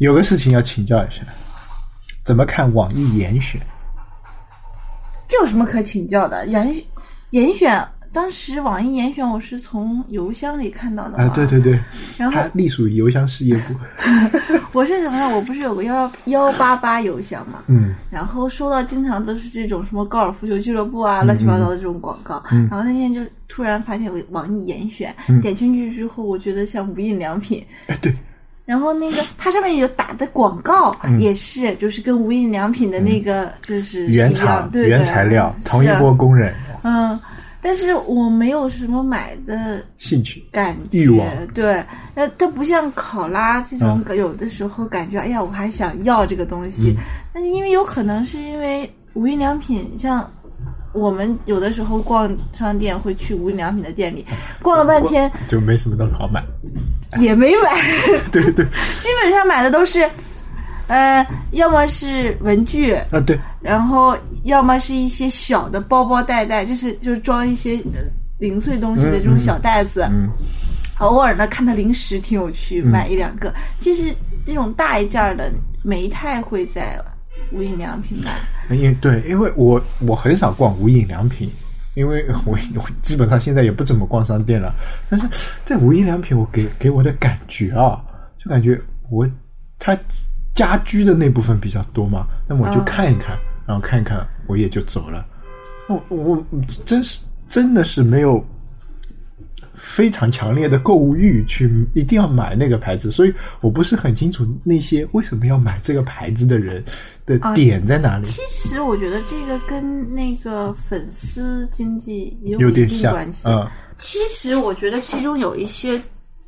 有个事情要请教一下，怎么看网易严选？这有什么可请教的？严严选，当时网易严选我是从邮箱里看到的嘛啊，对对对，然后它隶属于邮箱事业部。我是什么呢？我不是有个幺幺八八邮箱嘛，嗯然后收到经常都是这种什么高尔夫球俱乐部啊，乱七八糟的这种广告。嗯然后那天就突然发现有网易严选，嗯点进去之后，我觉得像无印良品。哎，对，然后那个它上面有打的广告，也是就是跟无印良品的那个就是嗯原一样厂、对原材料，同一波工人，嗯，但是我没有什么买的兴趣。感觉，欲望。对，那，它不像考拉这种，嗯。有的时候感觉，哎呀，我还想要这个东西，嗯。但是因为有可能是因为无印良品，像我们有的时候逛商店会去无印良品的店里，逛了半天就没什么东西好买。也没买，对对 基本上买的都是，呃，要么是文具，啊，对，然后要么是一些小的包包袋袋，就是就是装一些呃零碎东西的这种小袋子。嗯偶尔呢，看到零食挺有趣，买一两个。其实这种大一件儿的没太会在无印良品买。因为对，因为我我很少逛无印良品，因为我 我基本上现在也不怎么逛商店了。但是在无印良品，我给给我的感觉啊，就感觉我它家居的那部分比较多嘛，那么我就嗯看一看，然后看一看，我也就走了。我我真是真的是没有非常强烈的购物欲去一定要买那个牌子，所以我不是很清楚那些为什么要买这个牌子的人的啊点在哪里。其实我觉得这个跟那个粉丝经济也有点像关系。嗯其实我觉得其中有一些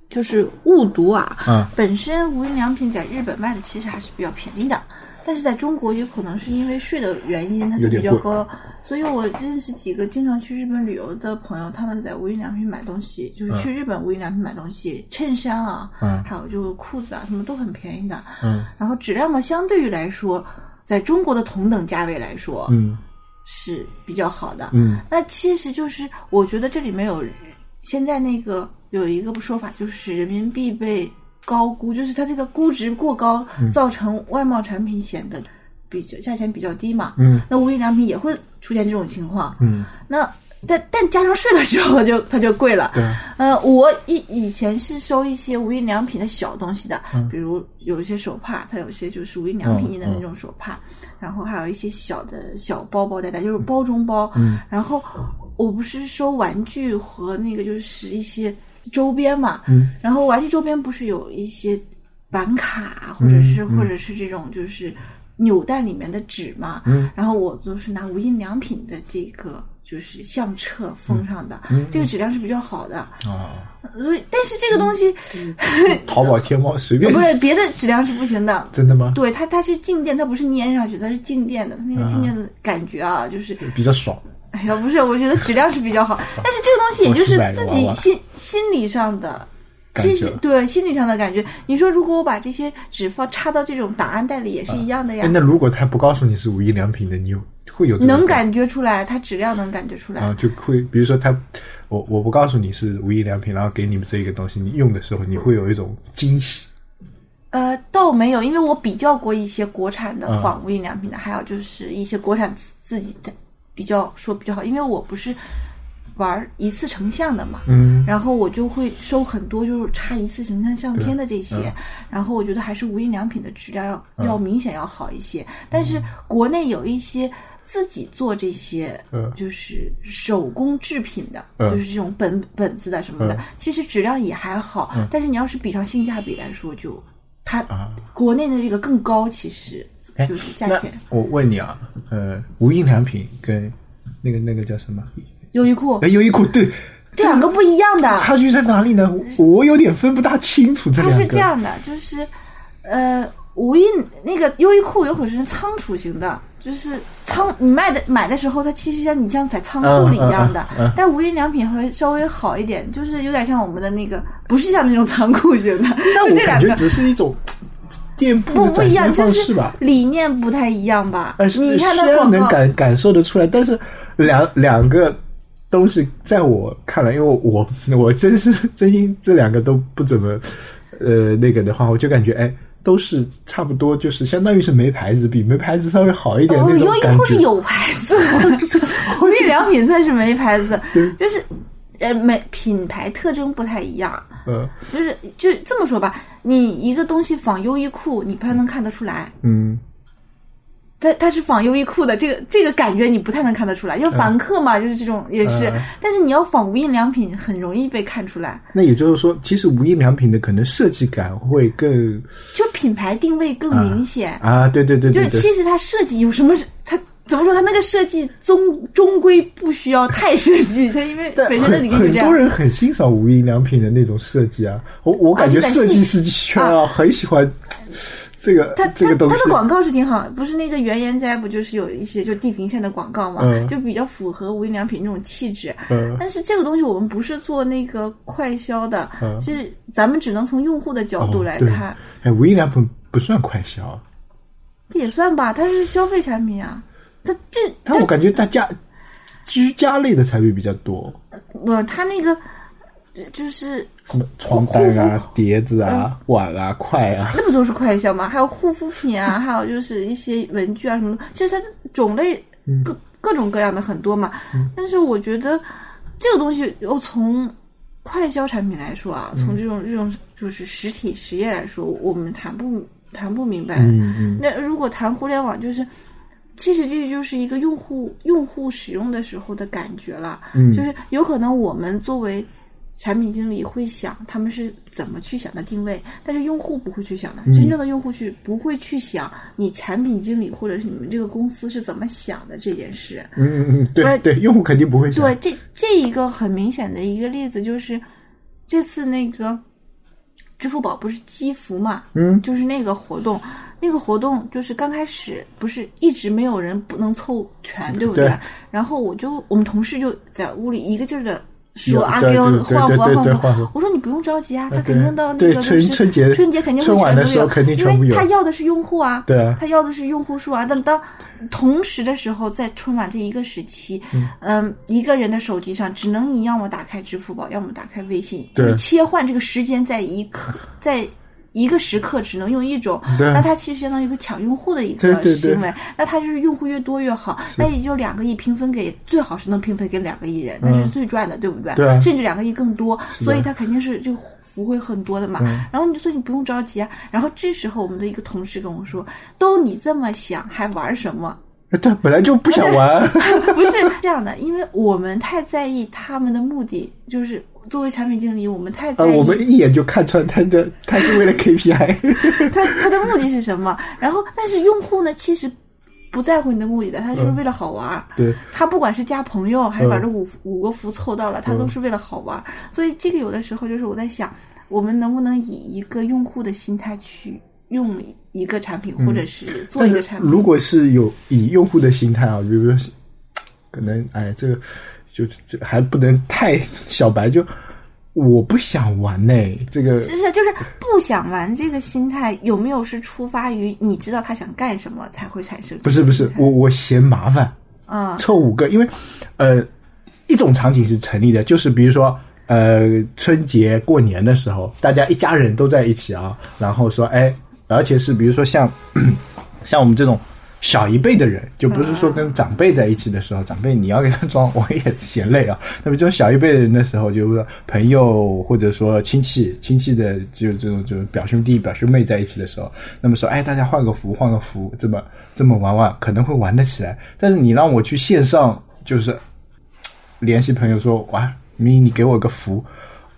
就是误读啊，嗯本身无印良品在日本卖的其实还是比较便宜的，但是在中国有可能是因为税的原因，它就比较高。所以我认识几个经常去日本旅游的朋友，他们在无印良品买东西，就是去日本无印良品买东西，衬衫啊，嗯还有就是裤子啊，什么都很便宜的。嗯然后质量嘛，相对于来说，在中国的同等价位来说，嗯是比较好的。嗯那其实就是我觉得这里面有现在那个有一个说法，就是人民币被高估，就是它这个估值过高，造成外贸产品显得比较价钱比较低嘛。嗯那无印良品也会出现这种情况。嗯，那但但加上税了之后就 它就贵了。对，呃，我以以前是收一些无印良品的小东西的，嗯比如有一些手帕，它有些就是无印良品印的那种手帕，然后还有一些小的小包包袋袋，就是包中包。嗯，然后我不是收玩具和那个就是一些周边嘛，嗯，然后玩具周边不是有一些板卡或者是、嗯嗯或者是这种就是扭蛋里面的纸嘛，嗯，然后我就是拿无印良品的这个就是相册封上的，嗯这个质量是比较好的。啊，所以，但是这个东西、淘宝、天猫随便不，是别的质量是不行的。真的吗？对它，它是静电，它不是粘上去，它是静电的。它那个静电的感觉啊，就是，比较爽。哎呀，不是，我觉得质量是比较好，但是这个东西也就是自己心心理上的，感觉其实对心理上的感觉。你说，如果我把这些纸放插到这种档案袋里，也是一样的呀哎，，那如果他不告诉你是无印良品的，你有会有能感觉出来，它质量能感觉出来。啊，就会比如说他，我我不告诉你是无印良品，然后给你们这个东西，你用的时候你会有一种惊喜。呃，倒没有，因为我比较过一些国产的嗯仿无印良品的，还有就是一些国产自自己的比较说比较好，因为我不是玩一次成像的嘛，嗯。然后我就会收很多就是差一次成像相片的这些，嗯。然后我觉得还是无印良品的质量要、要明显要好一些，但是国内有一些。自己做这些，嗯。就是手工制品的，嗯。就是这种本本子的什么的，嗯。其实质量也还好。但是你要是比上性价比来说，就它啊，国内的这个更高，其实哎就是价那钱。我问你啊，呃，无印良品跟那个那个叫什么？优衣库哎，优衣库对，这两个不一样的，差距在哪里呢？我我有点分不大清楚这它两个。是这样的，就是呃，无印那个优衣库有可能是仓储型的，就是仓你卖的买的时候，它其实像你像在仓库里一样的，嗯嗯嗯嗯但无印良品会稍微好一点，就是有点像我们的那个，不是像那种仓库型的，但我感觉。只是一种店铺不不一样，的展现就是方式吧。理念不太一样吧？呃，你看它虽然能，感感受得出来，但是两两个东西在我看来，因为我我真是 真心这两个都不怎么呃那个的话，我就感觉哎，都是差不多，就是相当于是没牌子，比没牌子稍微好一点哦，那种优衣。库是有牌子，无印良品算是没牌子，就是呃，每品牌特征不太一样。嗯就是就这么说吧，你一个东西仿优衣库，你不太能看得出来，嗯它它是仿优衣库的，这个这个感觉你不太能看得出来，因为凡客嘛，就是这种也是。嗯但是你要仿无印良品，很容易被看出来，那也就是说，其实无印良品的可能设计感会更就品牌定位更明显。啊，对对对就是对对，其实它设计有什么是它。怎么说？他那个设计终终归不需要太设计，它因为本身的很理念就这样很多。人很欣赏无印良品的那种设计啊，我我感觉设计师圈啊很喜欢这个它它这个东西它的。广告是挺好，不是那个原研斋不就是有一些就地平线的广告嘛，嗯就比较符合无印良品那种气质。嗯但是这个东西我们不是做那个快销的，嗯就是咱们只能从用户的角度来看，哎，无印良品不算快销，也算吧，它是消费产品啊。它这但我感觉他家居家类的产品比较多，不，他那个就是什么床单啊、碟子啊、碗啊、筷啊，那不都是快消吗？还有护肤品啊，还有就是一些文具啊什么的，其实它的种类各、各种各样的很多嘛。但是我觉得这个东西，我从快销产品来说啊，从这种这种就是实体实业来说，我们谈不谈不明白。嗯嗯。那如果谈互联网，就是其实这就是一个用户用户使用的时候的感觉了。嗯就是有可能我们作为产品经理会想他们是怎么去想的定位，但是用户不会去想的。真正的用户去不会去想你产品经理或者是你们这个公司是怎么想的这件事。嗯嗯嗯，对对，用户肯定不会想对，，这这一个很明显的一个例子就是这次那个支付宝不是积福嘛，嗯，就是那个活动，那个活动就是刚开始不是一直没有人不能凑全，对不对然后我就我们同事就在屋里一个劲儿的说啊，对给我对对换服啊对对对换服。我说你不用着急啊，他肯定到那个春节春节肯定会春晚的时候全都有肯定全部有因为他要的是用户啊，对啊他要的是用户数啊。但当同时的时候，在春晚这一个时期，嗯，一个人的手机上只能你要么打开支付宝，要么打开微信，就对是切换这个时间在一刻在。一个时刻只能用一种，那它其实相当于一个抢用户的一个行为，那它就是用户越多越好，那也就两个亿平分给，最好是能平分给两个亿人，那是最赚的，对不对？甚至两个亿更多，所以它肯定是就福会很多的嘛。然后你就说你不用着急啊。然后这时候我们的一个同事跟我说：“都你这么想，还玩什么？哎对，本来就不想玩，不是这样的，因为我们太在意他们的目的，就是作为产品经理，我们太在呃，我们一眼就看穿他的，他是为了 KPI，他他的目的是什么。然后，但是用户呢，其实不在乎你的目的的，他就是为了好玩儿。对，他不管是加朋友还是把嗯这五、五个福凑到了，他都是为了好玩儿。所以这个有的时候就是我在想，我们能不能以一个用户的心态去用一个产品，或者是做一个产品？如果是有以用户的心态啊，比如说，可能哎，这个就就还不能太小白，就我不想玩呢、这个是是，就是不想玩这个心态，有没有是出发于你知道他想干什么才会产生？不是不是，我我嫌麻烦，啊、凑五个，因为呃，一种场景是成立的，就是比如说呃，春节过年的时候，大家一家人都在一起啊，然后说哎，而且是比如说像 像我们这种小一辈的人，就不是说跟长辈在一起的时候，长辈你要给他装，我也嫌累啊。那么这种小一辈的人的时候，就是说朋友或者说亲戚亲戚的就这种就是表兄弟表兄妹在一起的时候，那么说哎，大家换个服换个服，这么这么玩玩可能会玩得起来。但是你让我去线上就是联系朋友说哇，咪你给我个服，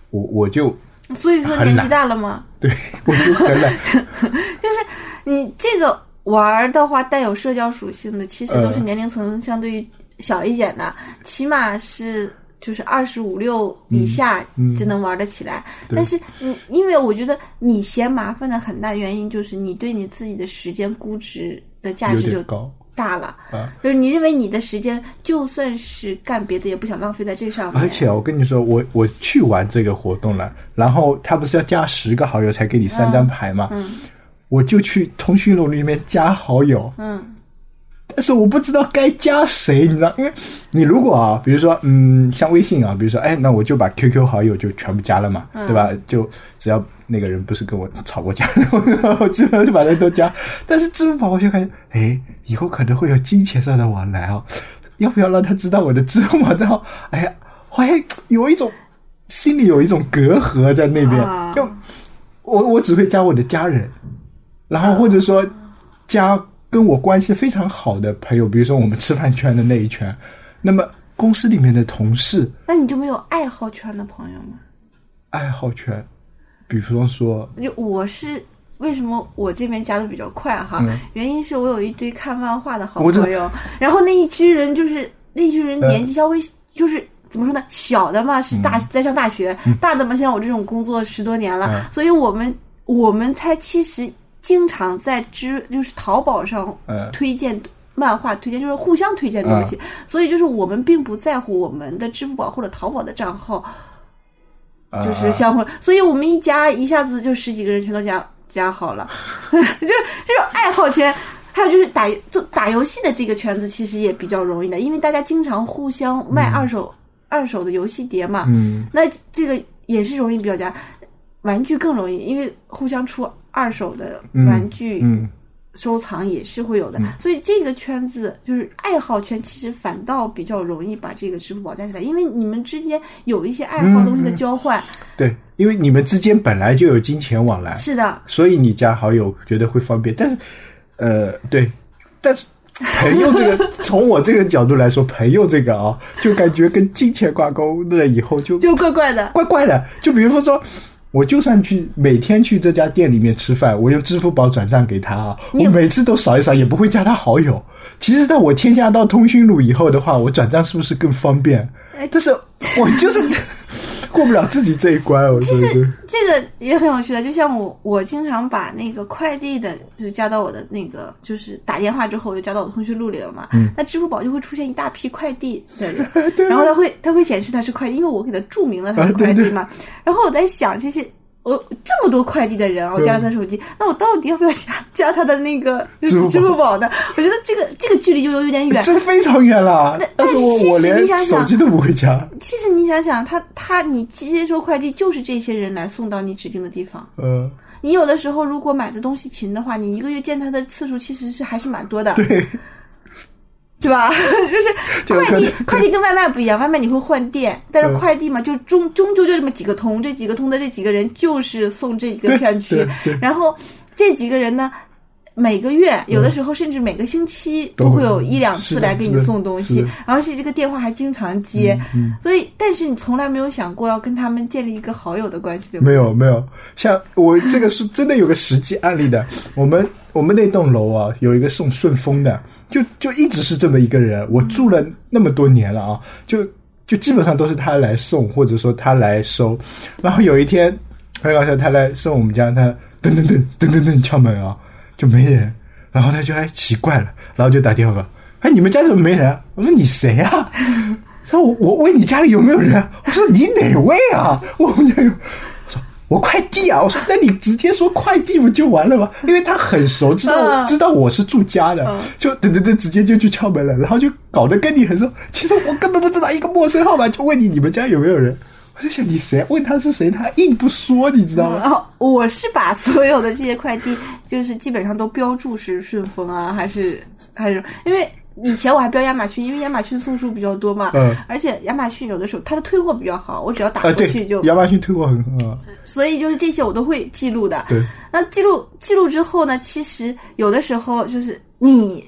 我我就 所以说年纪大了吗，对我就很懒。就是你这个玩儿的话，带有社交属性的，其实都是嗯年龄层相对于小一点的，起码是就是二十五六以下嗯就能玩得起来。但是你，因为我觉得你嫌麻烦的很大原因就是你对你自己的时间估值的价值就高大了。啊。就是你认为你的时间就算是干别的，也不想浪费在这上面。而且我跟你说，我我去玩这个活动了，然后他不是要加十个好友才给你三张牌吗？嗯我就去通讯录里面加好友，嗯但是我不知道该加谁，你知道？因为你如果啊，比如说嗯，像微信啊，比如说哎，那我就把 QQ 好友就全部加了嘛，嗯对吧？就只要那个人不是跟我吵过架，我基本上就把人都加。但是支付宝，我就感觉，哎，以后可能会有金钱上的往来哦，要不要让他知道我的支付宝账号？哎呀，好像有一种心里有一种隔阂在那边，啊就我我只会加我的家人，然后或者说加跟我关系非常好的朋友，比如说我们吃饭圈的那一圈，那么公司里面的同事那你就没有爱好圈的朋友吗？爱好圈，比方说，就我是为什么我这边加的比较快哈？嗯原因是我有一堆看漫画的好朋友，然后那一群人就是那一群人嗯年纪稍微就是。怎么说呢？小的嘛是大、在上大学，大的嘛像我这种工作十多年了，嗯所以我们我们才其实经常在知就是淘宝上嗯推荐漫画，推荐就是互相推荐东西，所以就是我们并不在乎我们的支付宝或者淘宝的账号啊就是相互，所以我们一加一下子就十几个人全都加加好了，就是这种爱好圈。还有就是打做打游戏的这个圈子，其实也比较容易的，因为大家经常互相卖二手、二手的游戏碟嘛。嗯。那这个也是容易比较加，玩具更容易，因为互相出二手的玩具，嗯收藏也是会有的，所以这个圈子就是爱好圈，其实反倒比较容易把这个支付宝加起来，因为你们之间有一些爱好东西的交换。对，因为你们之间本来就有金钱往来，是的，所以你加好友觉得会方便。但是，呃，对，但是朋友这个，从我这个角度来说，朋友这个啊，就感觉跟金钱挂钩了以后就就怪怪的。怪怪的。就比如说。我就算去每天去这家店里面吃饭，我用支付宝转账给他啊，我每次都扫一扫，也不会加他好友。其实，在我添加到通讯录以后的话，我转账是不是更方便？但是我就是过不了自己这一关，我觉得。这个也很有趣的，就像我，我经常把那个快递的，就加到我的那个，就是打电话之后就加到我通讯录里了嘛。嗯那支付宝就会出现一大批快递的人，然后它会它会显示它是快递，因为我给它注明了它是啊对对快递嘛。然后我在想，这些我这么多快递的人啊，我加了他手机，那我到底要不要加加他的那个 就是支支付付宝的？我觉得这个这个距离就有点远。这非常远了，但是我但我连手机都不会加。其实你想想，他他你接收快递就是这些人来送到你指定的地方。嗯，你有的时候如果买的东西勤的话，你一个月见他的次数其实是还是蛮多的，对，对吧？就是快递 快递跟外卖不一样，外卖你会换店，但是嗯快递嘛，就终终究就这么几个通，这几个通的这几个人就是送这个片区然后这几个人呢。每个月，有的时候甚至每个星期都会有一两次来给你送东西是的，然后是这个电话还经常接，嗯所以但是你从来没有想过要跟他们建立一个好友的关系，对吗？没有没有，像我这个是真的有个实际案例的。我们我们那栋楼啊，有一个送顺丰的，就就一直是这么一个人。我住了那么多年了啊，就就基本上都是他来送，或者说他来收。然后有一天很搞笑，他来送我们家，他噔噔噔噔噔噔敲门啊，就没人。然后他就哎奇怪了，然后就打电话，哎你们家怎么没人啊？我说你谁啊？他说我我问你家里有没有人啊？我说你哪位啊？我们家有。我说我快递啊！我说那你直接说快递不就完了吗？因为他很熟，知道我知道我是住家的，就等等等，直接就去敲门了，然后就搞得跟你很熟。其实我根本不知道一个陌生号码，就问你你们家有没有人。我在想你谁？问他是谁，他硬不说，你知道吗？然后我是把所有的这些快递，就是基本上都标注是顺丰啊，还是还是因为以前我还标亚马逊，因为亚马逊送书比较多嘛，嗯而且亚马逊有的时候它的退货比较好，我只要打啊，过去就，，亚马逊退货很好。所以就是这些我都会记录的。对，那记录记录之后呢，其实有的时候就是你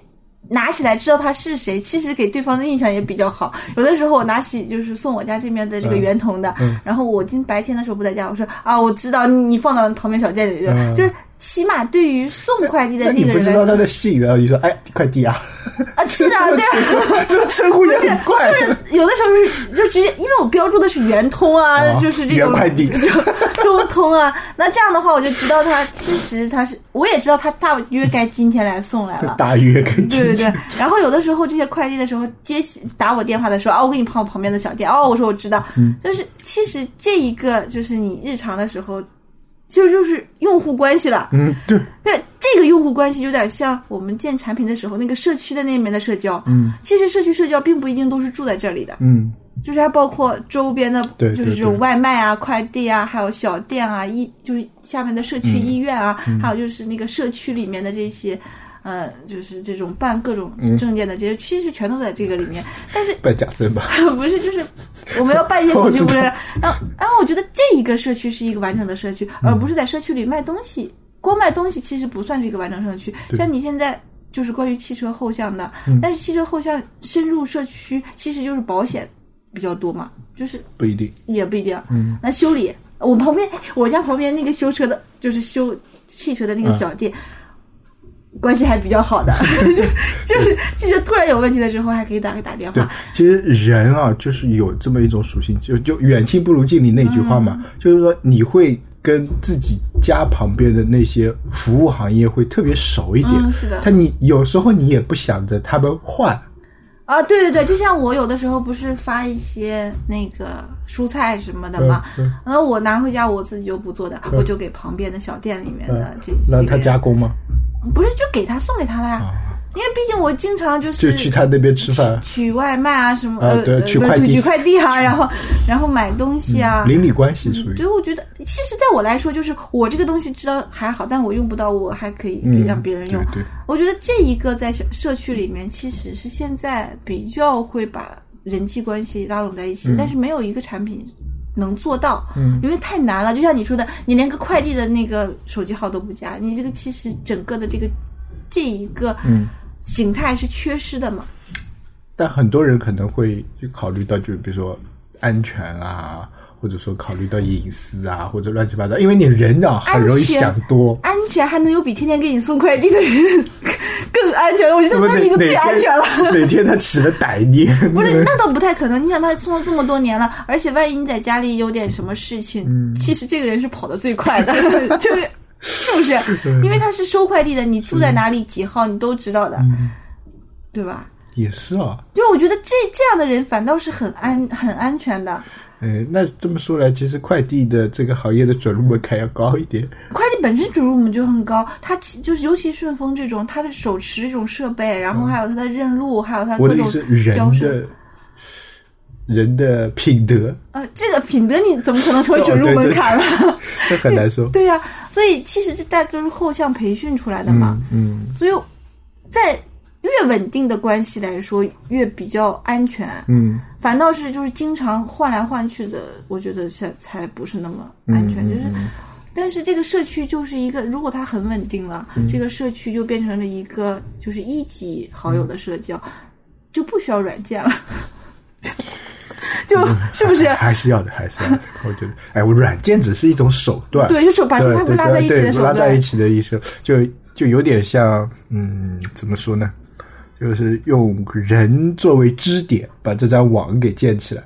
拿起来知道他是谁，其实给对方的印象也比较好。有的时候我拿起就是送我家这边的这个嗯圆筒的，嗯然后我今白天的时候不在家，我说啊，我知道你你放到旁边小店里了，嗯就是起码对于送快递的那个人来不知道他的姓，然后你说哎快递啊，啊，是啊，对啊。这个称呼也很怪。有的时候是就直接，因为我标注的是圆通啊，哦就是这种圆快递 就中通啊。那这样的话，我就知道他其实他是，我也知道他大约该今天来送来了。大约跟对对对，然后有的时候这些快递的时候接起打我电话的时候，啊，我给你跑旁边的小店，哦，我说我知道，嗯就是其实这一个就是你日常的时候，其实就是用户关系了。嗯对，那，这个用户关系有点像我们建产品的时候那个社区的那面的社交。嗯其实社区社交并不一定都是住在这里的，嗯就是还包括周边的，就是这种外卖啊、快递啊，还有小店啊，医就是下面的社区嗯医院啊，还有就是那个社区里面的这些。呃，就是这种办各种嗯证件的这些，其实全都在这个里面。但是 办假证吧。不是，就是我们要办一些 手续，我知道不是？然后，然后我觉得这一个社区是一个完整的社区，而不是在社区里卖东西。光卖东西其实不算是一个完整社区。像你现在就是关于汽车后巷的，但是汽车后巷深入社区，其实就是保险比较多嘛，就是不一定。也不一定。嗯，那修理，我旁边我家旁边那个修车的，就是修汽车的那个小店。关系还比较好的，就 就是汽车突然有问题的时候，还可以打给打电对话。，其实人啊，就是有这么一种属性，就就远亲不如近邻那句话嘛，就是说你会跟自己家旁边的那些服务行业会特别熟一点。嗯是的他你有时候你也不想着他们换，啊，对对对，就像我有的时候不是发一些那个蔬菜什么的嘛，然后我拿回家我自己就不做的，我就给旁边的小店里面的嗯这些让他加工吗？不是就给他送给他了呀，啊，因为毕竟我经常就就是去他那边吃饭，取外卖啊什么，呃取快递。取快递啊，然后然后买东西啊。邻里关系属于。所以我觉得，其实在我来说，就是我这个东西知道还好，但我用不到，我还可以让别人用。我觉得这一个在小社区里面，其实是现在比较会把人际关系拉拢在一起，但是没有一个产品能做到，嗯因为太难了。就像你说的，你连个快递的那个手机号都不加，你这个其实整个的这个这一个嗯形态是缺失的嘛。但很多人可能会就考虑到，就比如说安全啊，或者说考虑到隐私啊，或者乱七八糟，因为你人啊很容易想多。安全还能有比天天给你送快递的人更安全？我觉得那么哪那已经最安全了。哪天他起了歹念，不是，那倒不太可能。你想，他送了这么多年了，而且万一你在家里有点什么事情，嗯其实这个人是跑得最快的，就是是不是？因为他是收快递的，你住在哪里几号你都知道的，嗯对吧？也是啊。就我觉得这这样的人反倒是很安很安全的。哎，那这么说来，其实快递的这个行业的准入门槛要高一点。快递本身准入门就很高，它其就是尤其顺丰这种，它的手持这种设备，然后还有它的认路，还有它各种我的意思，人。的人的品德，呃，这个品德你怎么可能成为准入门槛了？这很难说。对呀、所以其实这大家都是后向培训出来的嘛。嗯，所以在越稳定的关系来说，越比较安全。嗯反倒是就是经常换来换去的，我觉得才才不是那么安全。嗯就是，但是这个社区就是一个，如果它很稳定了，嗯这个社区就变成了一个就是一级好友的社交，就不需要软件了。就是不是？还还是要的，还是要的。我觉得，哎，我软件只是一种手段，对，就是把对他们拉在一起的手段拉在一。起的意思，就就有点像，嗯，怎么说呢？就是用人作为支点，把这张网给建起来。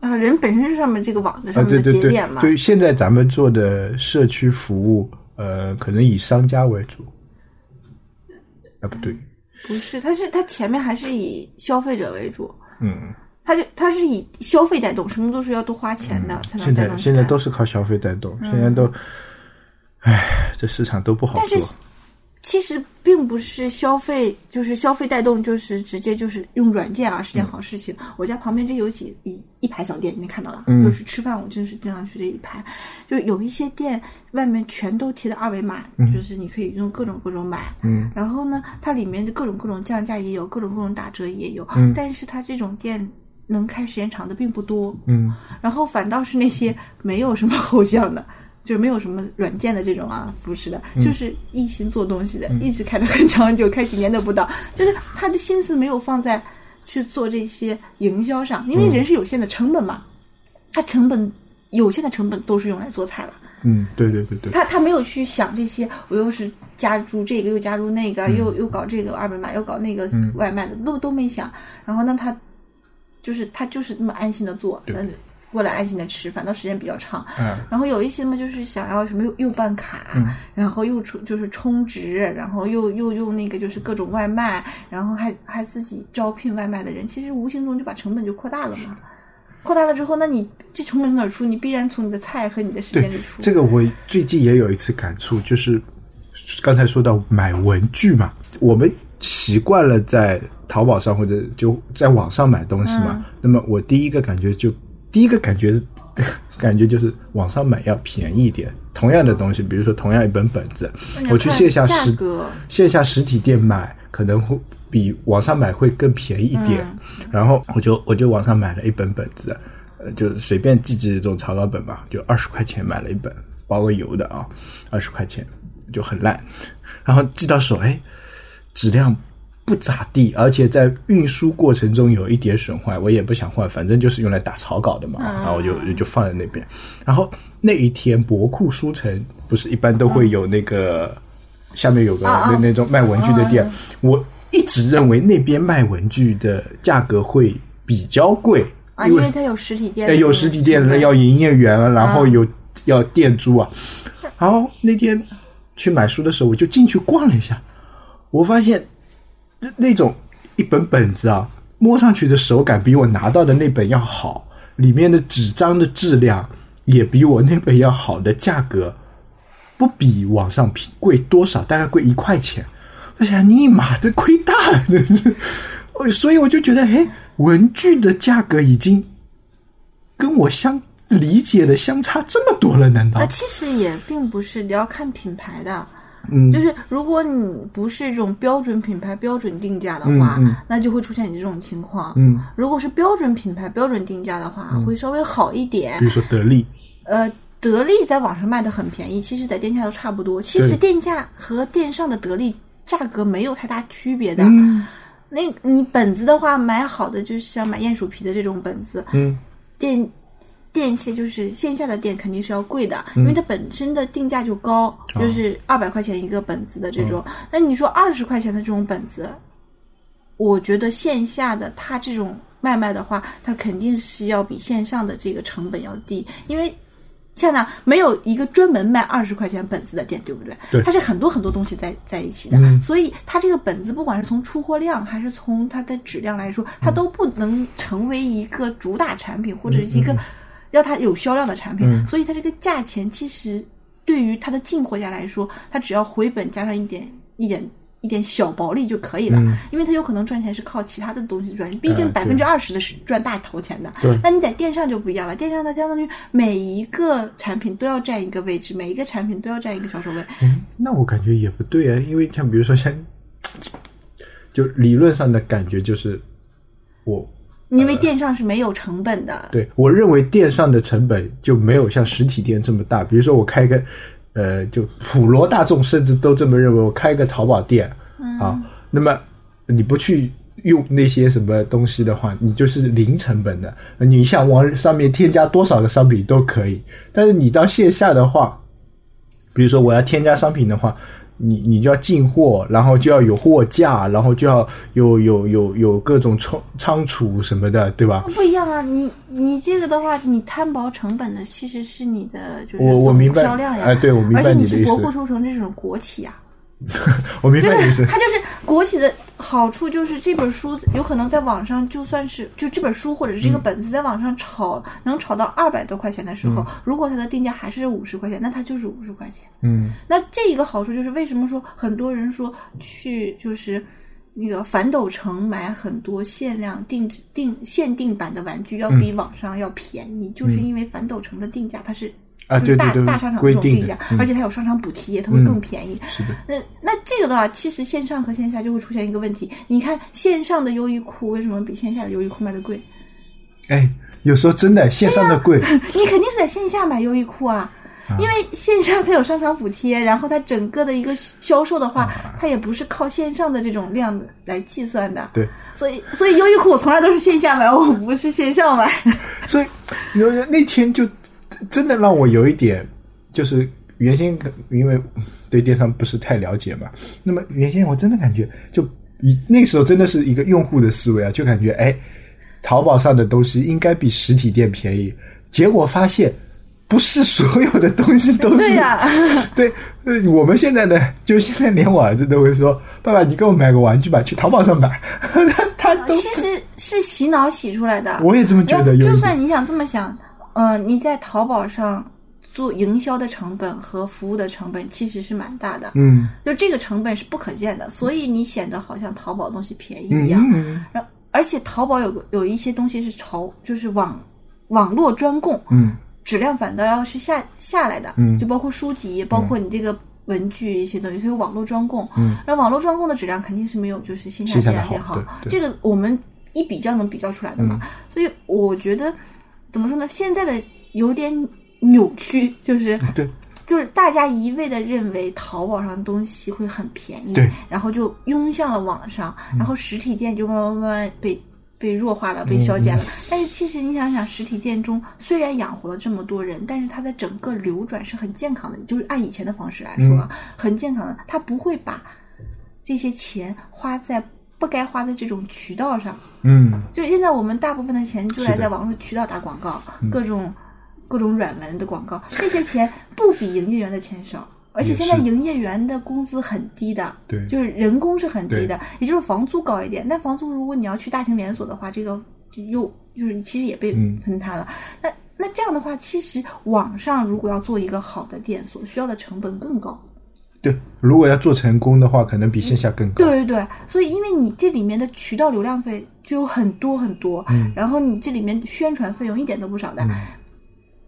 啊，人本身是上面这个网子啊，上面的对对对节点嘛。，所以现在咱们做的社区服务，呃，可能以商家为主。啊，不对，不是，它是它前面还是以消费者为主，嗯，它就它是以消费带动，什么都是要多花钱的、才能现在现在都是靠消费带动，现在都，唉，这市场都不好但是做。其实并不是消费，就是消费带动，就是直接就是用软件啊是件好事情。我家旁边这有几一一排小店，你看到了，嗯。就是吃饭我真是经常去这一排，就有一些店外面全都贴的二维码，就是你可以用各种各种买。嗯。然后呢，它里面的各种各种降价也有，各种各种打折也有，嗯。但是它这种店能开时间长的并不多。嗯。然后反倒是那些没有什么后向的，就是没有什么软件的这种啊扶持的，就是一心做东西的，一直开的很长久，开几年都不到，就是他的心思没有放在去做这些营销上，因为人是有限的成本嘛，他成本有限的成本都是用来做菜了。嗯，对对对对，他他没有去想这些，我又是加入这个，又加入那个，又又搞这个二维码，又搞那个外卖的，都都没想。然后呢，他就是他就是那么安心的做，对。嗯，过来安心的吃，反倒时间比较长。嗯然后有一些嘛，就是想要什么又又办卡，然后又充就是充值，然后又又用那个就是各种外卖，然后还还自己招聘外卖的人，其实无形中就把成本就扩大了嘛。扩大了之后，那你这成本从哪儿出？你必然从你的菜和你的时间里出。这个我最近也有一次感触，就是刚才说到买文具嘛，我们习惯了在淘宝上或者就在网上买东西嘛，那么我第一个感觉就第一个感觉 感觉就是网上买要便宜一点。同样的东西，比如说同样一本本子，我去线下实线下实体店买可能会比网上买会更便宜一点。然后我就我就网上买了一本本子，呃，就随便记记这种草稿本吧，就二十块钱买了一本，包个邮的啊，二十块钱就很烂。然后寄到手，哎，质量。不咋地，而且在运输过程中有一点损坏，我也不想换，反正就是用来打草稿的嘛，然后我就就放在那边。然后那一天博库书城不是一般都会有那个下面有个那那种卖文具的店，我一直认为那边卖文具的价格会比较贵啊，因为它有实体店，有实体店要营业员，然后有要店租啊。然后那天去买书的时候，我就进去逛了一下，我发现。那那种一本本子啊，摸上去的手感比我拿到的那本要好，里面的纸张的质量也比我那本要好的价格，不比网上平贵多少，大概贵一块钱。我想，尼玛，这亏大了，真是。所以我就觉得，哎，文具的价格已经跟我相理解的相差这么多了，难道？啊，其实也并不是，你要看品牌的。嗯，就是如果你不是这种标准品牌、标准定价的话，那就会出现你这种情况。嗯，如果是标准品牌、标准定价的话，会稍微好一点。比如说得力，呃，得力在网上卖的很便宜，其实在店下都差不多。其实店价和店上的得力价格没有太大区别的。那你本子的话，买好的就是像买鼹鼠皮的这种本子，嗯，店。店线就是线下的店肯定是要贵的，因为它本身的定价就高，就是二百块钱一个本子的这种。那你说二十块钱的这种本子，我觉得线下的它这种卖卖的话，它肯定是要比线上的这个成本要低，因为像那没有一个专门卖二十块钱本子的店，对不对？对，它是很多很多东西在在一起的，所以它这个本子不管是从出货量还是从它的质量来说，它都不能成为一个主打产品或者一个。要它有销量的产品，所以它这个价钱其实对于它的进货价来说，它只要回本加上一点一点一点小薄利就可以了，因为它有可能赚钱是靠其他的东西赚，毕竟百分之二十的是赚大头钱的。那你在电商就不一样了，电商它相当于每一个产品都要占一个位置，每一个产品都要占一个销售位。嗯，那我感觉也不对啊，因为像比如说像，就理论上的感觉就是我。因为电商是没有成本的。对，我认为电商的成本就没有像实体店这么大。比如说，我开一个，呃，就普罗大众甚至都这么认为，我开一个淘宝店啊，那么你不去用那些什么东西的话，你就是零成本的。你想往上面添加多少个商品都可以，但是你到线下的话，比如说我要添加商品的话。你你就要进货，然后就要有货架，然后就要有有有有各种仓仓储什么的，对吧？不一样啊，你你这个的话，你摊薄成本的其实是你的就是总销量呀，哎，对我明白你的意思。而且你是国货商城这种国企啊。我明白你意思，它就是国企的好处，就是这本书有可能在网上，就算是就这本书或者是这个本子在网上炒，能炒到二百多块钱的时候，如果它的定价还是五十块钱，那它就是五十块钱。嗯，那这一个好处就是为什么说很多人说去就是那个反斗城买很多限量定制定限定版的玩具要比网上要便宜，就是因为反斗城的定价它是。啊，对大大商场这种定价，而且它有商场补贴，它会更便宜。是的。那那这个的话，其实线上和线下就会出现一个问题。你看线上的优衣库为什么比线下的优衣库卖的贵？哎，有时候真的线上的贵。你肯定是在线下买优衣库啊，因为线下它有商场补贴，然后它整个的一个销售的话，它也不是靠线上的这种量来计算的。对。所以，所以优衣库我从来都是线下买，我不是线上买。所以，有那天就。真 的让我有一点，就是原先因为对电商不是太了解嘛，那么原先我真的感觉，就以那时候真的是一个用户的思维啊，就感觉哎，淘宝上的东西应该比实体店便宜，结果发现不是所有的东西都是对呀，对，我们现在呢，就现在连我儿子都会说，爸爸你给我买个玩具吧，去淘宝上买，他他都其实是洗脑洗出来的，我也这么觉得，就算你想这么想。嗯，你在淘宝上做营销的成本和服务的成本其实是蛮大的，嗯。就这个成本是不可见的，所以你显得好像淘宝东西便宜嗯一样。嗯然后而且淘宝有个有一些东西是潮，就是网网络专供，嗯。质量反倒要是下下来的，嗯。就包括书籍，包括你这个文具一些东西，所以网络专供，嗯，那网络专供的质量肯定是没有就是线下店店好这个我们一比较能比较出来的嘛，所以我觉得怎么说呢，现在的有点扭曲，就是对。就是大家一味的认为淘宝上的东西会很便宜，对，然后就涌向了网上，然后实体店就慢慢慢慢被被弱化了，被消减了。但是其实你想想，实体店中虽然养活了这么多人，但是它的整个流转是很健康的，就是按以前的方式来说，啊，很健康的，它不会把这些钱花在不该花在这种渠道上。嗯就是现在我们大部分的钱就是来在网络渠道打广告，各种各种软文的广告，这些钱不比营业员的钱少，而且现在营业员的工资很低的，对就是人工是很低的，也就是房租高一点。但房租如果你要去大型连锁的话，这个就又就是其实也被嗯喷塌了。那那这样的话，其实网上如果要做一个好的店，所需要的成本更高。对，如果要做成功的话，可能比线下更高。对对对，所以因为你这里面的渠道流量费就有很多很多，嗯然后你这里面宣传费用一点都不少的。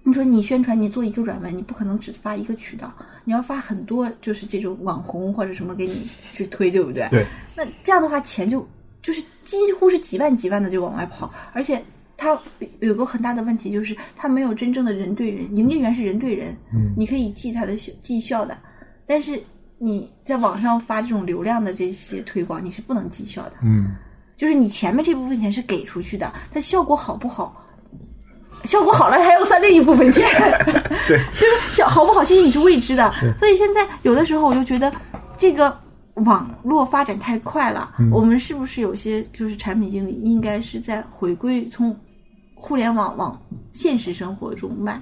你说你宣传，你做一个软文，你不可能只发一个渠道，你要发很多，就是这种网红或者什么给你去推，对不对？对，那这样的话，钱就就是几乎是几万几万的就往外跑，而且它有个很大的问题，就是它没有真正的人对人，营业员是人对人，嗯你可以记他的绩效的，但是你在网上发这种流量的这些推广，你是不能绩效的，嗯就是你前面这部分钱是给出去的，但效果好不好？效果好了，还要算另一部分钱。对，就是效好不好，其实你是未知的。所以现在有的时候我就觉得，这个网络发展太快了，我们是不是有些就是产品经理应该是在回归从互联网往现实生活中迈